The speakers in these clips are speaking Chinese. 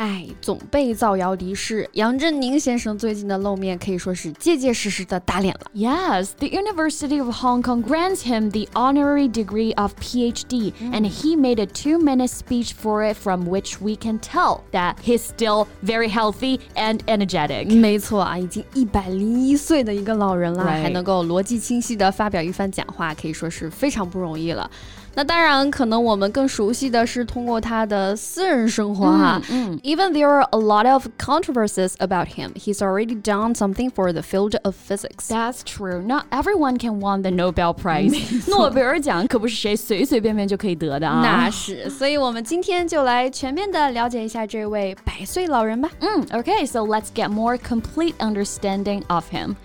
哎，总被造谣离世，杨振宁先生最近的露面可以说是结结实实的打脸了。Yes, the University of Hong Kong grants him the honorary degree of PhD, and he made a two-minute speech for it, from which we can tell that he's still very healthy and energetic. 没错啊，已经一百零一岁的一个老人了还能够逻辑清晰的发表一番讲话，可以说是非常不容易了。那当然，可能我们更熟悉的是通过他的私人生活哈。Even there are a lot of controversies about him, he's already done something for the field of physics. That's true. Not everyone can win the Nobel Prize. 诺贝尔奖可不是谁随随便便就可以得的啊。那是，所以我们今天就来全面的了解一下这位百岁老人吧。嗯，Okay, so let's get more complete understanding of him.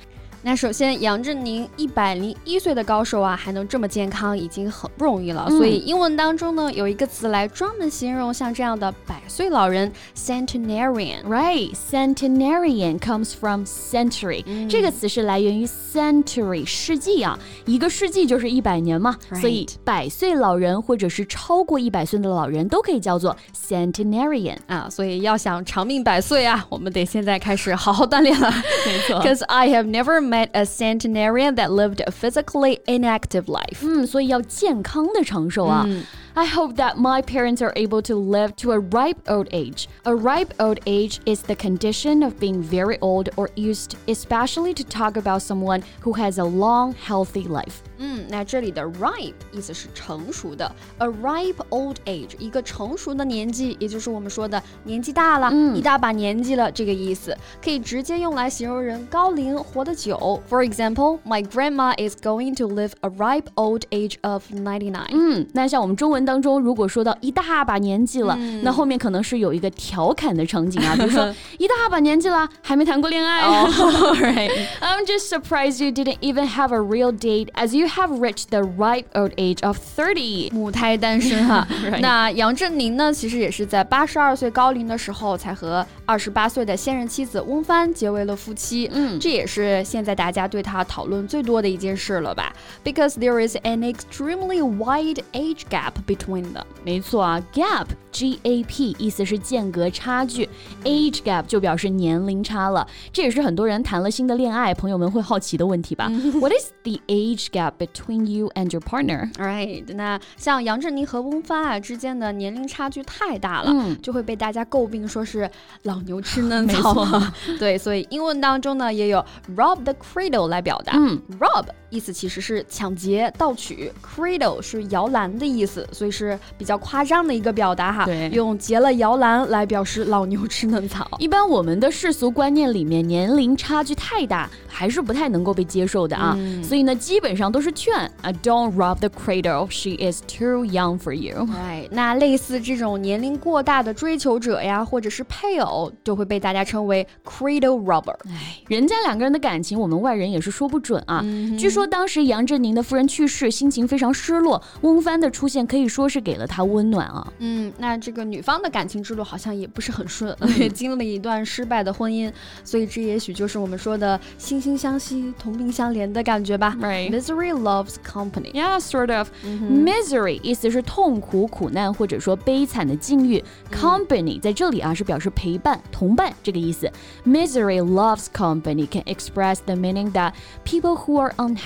那首先，杨振宁一百零一岁的高寿啊，还能这么健康，已经很不容易了。所以英文当中呢，有一个词来专门形容像这样的百岁老人，centenarian。Right, centenarian comes from century、这个词是来源于 century 世纪啊，一个世纪就是一百年嘛 Right 所以百岁老人或者是超过一百岁的老人都可以叫做 centenarian。啊，所以要想长命百岁啊，我们得现在开始好好锻炼了。没错 Because I have never met a centenarian that lived a physically inactive life. 嗯，所以要健康的长寿啊。 I hope that my parents are able to live to a ripe old age. A ripe old age is the condition of being very old or used especially to talk about someone who has a long, healthy life. 嗯，那这里的 ripe 意思是成熟的，a ripe old age 一个成熟的年纪，也就是我们说的年纪大了，一大把年纪了这个意思，可以直接用来形容人高龄活得久。For example, my grandma is going to live a ripe old age of ninety nine. 嗯，那像我们中文 当中，如果说到一大把年纪了，那后面可能是有一个调侃的场景啊，比如说一大把年纪了还没谈过恋爱。right. I'm just surprised you didn't even have a real date as you have reached the ripe old age of thirty 母胎单身哈 Right 那杨振宁呢，其实也是在八十二岁高龄的时候，才和二十八岁的现任妻子翁帆结为了夫妻。嗯这也是现在大家对他讨论最多的一件事了吧？Because there is an extremely wide age gap between them。没错啊，gap G A P 意思是间隔差距，age gap 就表示年龄差了。这也是很多人谈了新的恋爱，朋友们会好奇的问题吧？What is the age gap between you and your partner？Right，那像杨振宁和翁帆啊之间的年龄差距太大了，嗯就会被大家诟病说是老牛吃嫩草。对，所以英文当中呢也有 rob the cradle 来表达。嗯，rob 意思其实是抢劫、盗取，cradle 是摇篮的意思，所以是比较夸张的一个表达哈。对用劫了摇篮来表示老牛吃嫩草。一般我们的世俗观念里面，年龄差距太大还是不太能够被接受的啊。所以呢，基本上都是劝啊，Don't rob the cradle. She is too young for you. 哎，那类似这种年龄过大的追求者呀，或者是配偶，就会被大家称为 cradle robber。哎，人家两个人的感情，我们外人也是说不准啊。据说当时杨振宁的夫人去世，心情非常失落，翁帆的出现可以说是给了他温暖啊。嗯，那这个女方的感情之路好像也不是很顺，也 经历了一段失败的婚姻，所以这也许就是我们说的惺惺相惜、同病相怜的感觉吧。Right. Misery loves company. Yeah, sort of. Misery 意思是痛苦、苦难或者说悲惨的境遇。Company 在这里啊是表示陪伴、同伴这个意思。Misery loves company can express the meaning that people who are unhappy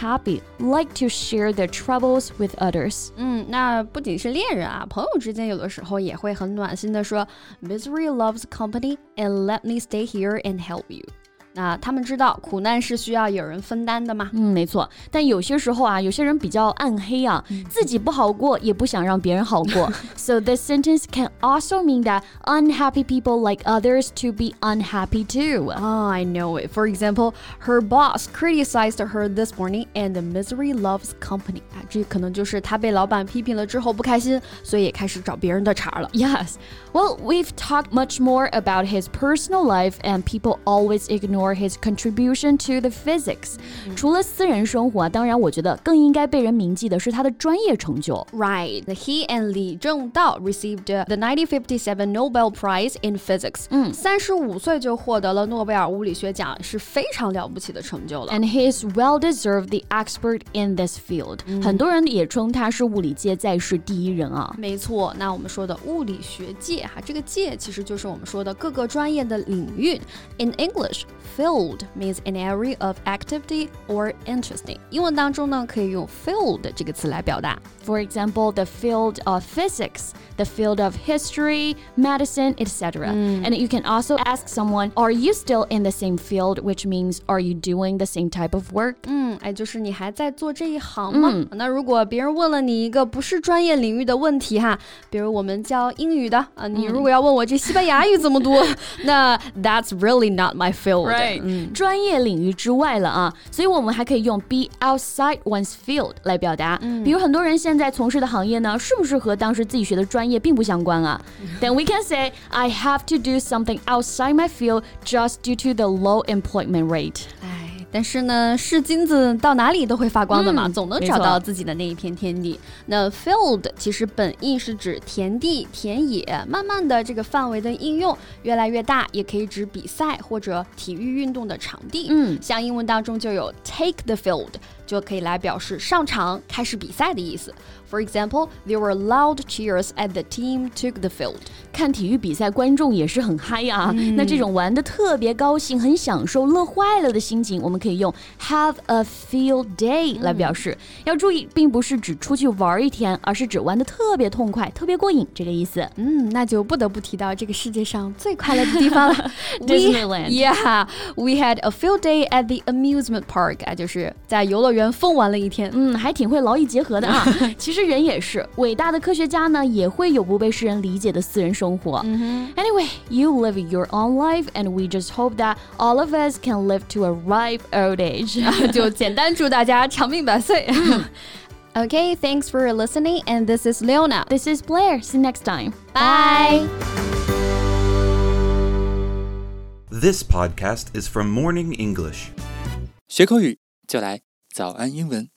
like to share their troubles with others. 嗯，那不仅是恋人啊，朋友之间有的时候也会很暖心的说，Misery loves company and let me stay here and help you。 那他们知道苦难是需要有人分担的嘛？嗯，没错。但有些时候啊，有些人比较暗黑啊，自己不好过，也不想让别人好过。so this sentence can also mean that unhappy people like others to be unhappy too. Oh, I know it. For example, her boss criticized her this morning, and misery loves company. 啊，这可能就是她被老板批评了之后不开心，所以也开始找别人的茬了。 Yes. Well, we've talked much more about his personal life, and people always ignore ignore his contribution to the physics。除了私人生活啊，当然我觉得更应该被人铭记的是他的专业成就。Right, he and Li Zhengdao received the 1957 Nobel Prize in Physics。嗯，三十五岁就获得了诺贝尔物理学奖，是非常了不起的成就了。And he is well deserved the expert in this field。很多人也称他是物理界在世第一人啊。没错，那我们说的物理学界哈，这个界其实就是我们说的各个专业的领域。In English, field means an area of activity or interesting。英文当中呢，可以用 field 这个词来表达。For example, the field of physics, the field of history, medicine, etc. And you can also ask someone, "Are you still in the same field?" Which means, "Are you doing the same type of work?" 嗯，哎，就是你还在做这一行吗？那如果别人问了你一个不是专业领域的问题哈，比如我们教英语的啊，你如果要问我这西班牙语怎么读，那 That's really not my field。right，专业领域之外了啊，所以我们还可以用 be outside one's field 来表达。比如很多人现在从事的行业呢，是不是和当时自己学的专业并不相关啊？Then we can say I have to do something outside my field just due to the low employment rate。 但是呢，是金子到哪里都会发光的嘛，总能找到自己的那一片天地。那 field 其实本意是指田地、田野，慢慢的这个范围的应用越来越大，也可以指比赛或者体育运动的场地。嗯，像英文当中就有 take the field。就可以来表示上场开始比赛的意思。For example, there were loud cheers as the team took the field. 看体育比赛，观众也是很嗨啊。那这种玩的特别高兴、很享受、乐坏了的心情，我们可以用 have a field day 来表示。要注意，并不是指出去玩一天，而是指玩的特别痛快、特别过瘾这个意思。嗯，那就不得不提到这个世界上最快乐的地方了 Disneyland. Yeah, we had a field day at the amusement park 啊，就是在游乐。园疯玩了一天，嗯，还挺会劳逸结合的啊。其实人也是，伟大的科学家呢，也会有不被世人理解的私人生活。Anyway, you live your own life, and we just hope that all of us can live to a ripe old age. 就简单祝大家长命百岁。Okay, thanks for listening, and this is Leona. This is Blair. See you next time. Bye. This podcast is from Morning English. 学口语就来早安英文。